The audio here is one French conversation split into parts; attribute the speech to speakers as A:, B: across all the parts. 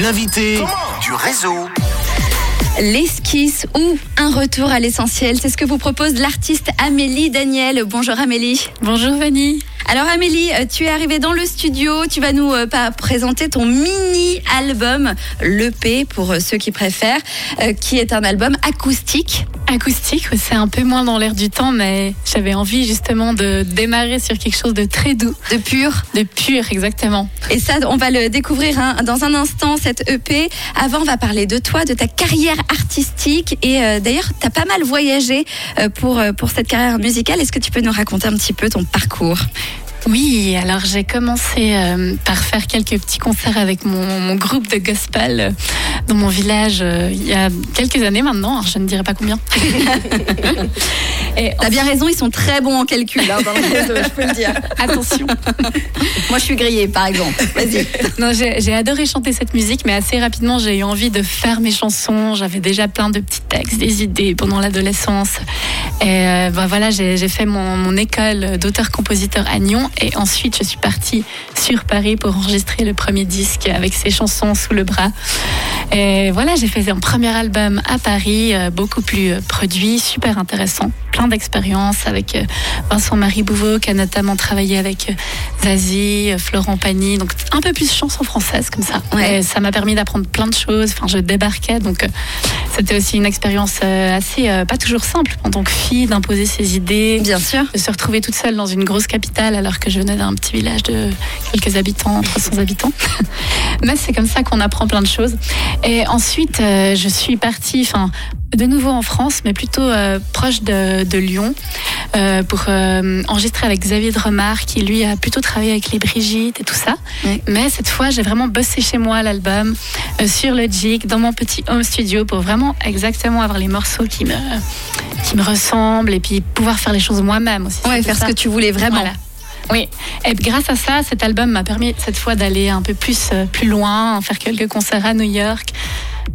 A: L'invité du réseau.
B: L'esquisse ou un retour à l'essentiel, c'est ce que vous propose l'artiste Amélie Daniel. Bonjour Amélie.
C: Bonjour Vanny.
B: Alors Amélie, euh, tu es arrivée dans le studio, tu vas nous euh, présenter ton mini-album, l'EP pour euh, ceux qui préfèrent, qui est un album acoustique.
C: Acoustique, c'est un peu moins dans l'air du temps, mais j'avais envie justement de démarrer sur quelque chose de très doux,
B: De pur.
C: de pur exactement.
B: Et ça, on va le découvrir hein, dans un instant, cette EP. Avant, on va parler de toi, de ta carrière artistique. Et euh, d'ailleurs, tu as pas mal voyagé euh, pour, euh, pour cette carrière musicale. Est-ce que tu peux nous raconter un petit peu ton parcours?
C: Oui, alors j'ai commencé euh, par faire quelques petits concerts avec mon, mon groupe de gospel euh, dans mon village euh, il y a quelques années maintenant, alors je ne dirai pas combien. Et
B: T'as bien raison, ils sont très bons en calcul hein, dans le réseau, je peux le dire.
C: attention,
B: Moi, je suis grillée, par exemple. Vas-y.
C: Non, j'ai j'ai adoré chanter cette musique, mais assez rapidement, j'ai eu envie de faire mes chansons. J'avais déjà plein de petits textes, des idées pendant l'adolescence. Et euh, ben voilà, j'ai fait mon, mon école d'auteur-compositeur à Nyon. Et ensuite, je suis partie sur Paris pour enregistrer le premier disque avec ces chansons sous le bras. Et voilà, j'ai fait un premier album à Paris, euh, beaucoup plus euh, produit, super intéressant. Plein d'expériences avec euh, Vincent-Marie Bouveau, qui a notamment travaillé avec Zazie, Florent Pagny, donc un peu plus chanson française comme ça.
B: Ouais.
C: Et ça m'a permis d'apprendre plein de choses. Enfin, je débarquais, donc c'était aussi une expérience assez pas toujours simple en tant que fille d'imposer ses idées,
B: Bien sûr.
C: de se retrouver toute seule dans une grosse capitale alors que je venais d'un petit village de quelques habitants, 300 habitants. Mais c'est comme ça qu'on apprend plein de choses. Et ensuite, euh, je suis partie, enfin, de nouveau en France, mais plutôt euh, proche de, de Lyon, euh, pour euh, enregistrer avec Xavier Dremar, qui lui a plutôt travaillé avec les Brigitte et tout ça. Mais cette fois, j'ai vraiment bossé chez moi l'album, euh, sur le jig, dans mon petit home studio, pour vraiment exactement avoir les morceaux qui me, qui me ressemblent et puis pouvoir faire les choses moi-même aussi.
B: Ouais, faire ce que tu voulais vraiment.
C: Voilà. Oui, et grâce à ça, cet album m'a permis cette fois d'aller un peu plus, euh, plus loin, faire quelques concerts à New York,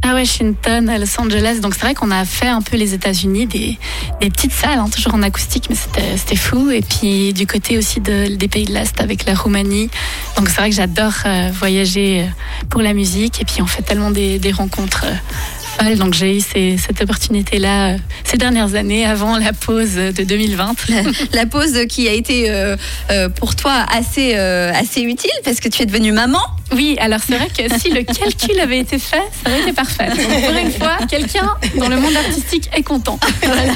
C: à Washington, à Los Angeles. Donc c'est vrai qu'on a fait un peu les États-Unis, des, petites salles, hein, toujours en acoustique, mais c'était fou. Et puis du côté aussi de- des pays de l'Est avec la Roumanie. Donc c'est vrai que j'adore euh, voyager euh, pour la musique. Et puis on fait tellement des, rencontres. Donc j'ai eu ces- cette opportunité-là euh, ces dernières années avant la pause de 2020.
B: La pause qui a été euh, euh, pour toi assez, euh, assez utile parce que tu es devenue maman.
C: Oui, alors c'est vrai que si le calcul avait été fait, ça aurait été parfait. Donc, pour une fois, quelqu'un dans le monde artistique est content.
B: Voilà.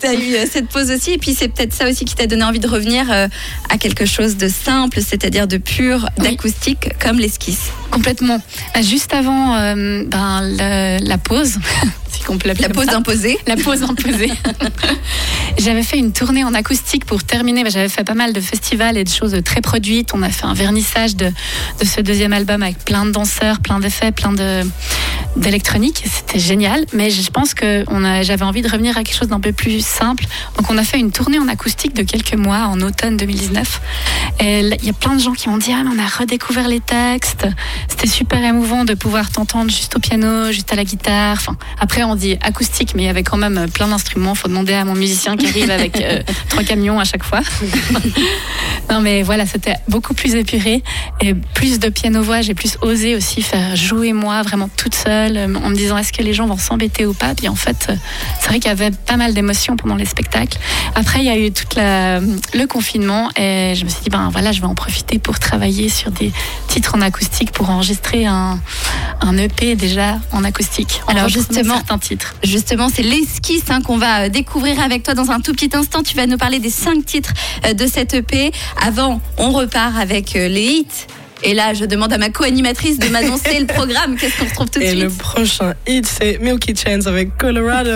B: tu as eu cette pause aussi. Et puis, c'est peut-être ça aussi qui t'a donné envie de revenir à quelque chose de simple, c'est-à-dire de pur, d'acoustique, comme l'esquisse.
C: Complètement. Juste avant euh, ben, le- la pause, si on peut
B: La pause
C: ça.
B: imposée.
C: La pause imposée. j'avais fait une tournée en acoustique pour terminer. Ben, J'avais fait pas mal de festivals et de choses très produites. On a fait un vernissage de, de ce deuxième album avec plein de danseurs, plein d'effets, plein de d'électronique. C'était génial. Mais je pense que j'avais envie de revenir à quelque chose d'un peu plus simple. Donc on a fait une tournée en acoustique de quelques mois en automne 2019. Et l- il y a plein de gens qui m'ont dit ah mais on a redécouvert les textes. C'était super émouvant de pouvoir t'entendre juste au piano, juste à la guitare. Enfin, après, on dit acoustique, mais il y avait quand même euh, plein d'instruments. Faut demander à mon musicien qui arrive avec euh, trois camions à chaque fois. non, mais voilà, c'était beaucoup plus épuré et plus de piano-voix. J'ai plus osé aussi faire jouer moi vraiment toute seule euh, en me disant est-ce que les gens vont s'embêter ou pas? Puis en fait, euh, c'est vrai qu'il y avait pas mal d'émotions pendant les spectacles. Après, il y a eu tout le confinement et je me suis dit, ben voilà, je vais en profiter pour travailler sur des titres en acoustique pour enregistrer un, un EP déjà en acoustique. en
B: Alors, justement,
C: certains titres.
B: Justement, c'est l'esquisse hein, qu'on va euh, découvrir avec toi dans un tout petit instant. Tu vas nous parler des cinq titres euh, de cette EP. Avant, on repart avec euh, les hits. Et là, je demande à ma co-animatrice de m'annoncer le programme. Qu'est-ce qu'on retrouve tout de
D: Et
B: suite?
D: le prochain hit, c'est Milky Chance avec Colorado.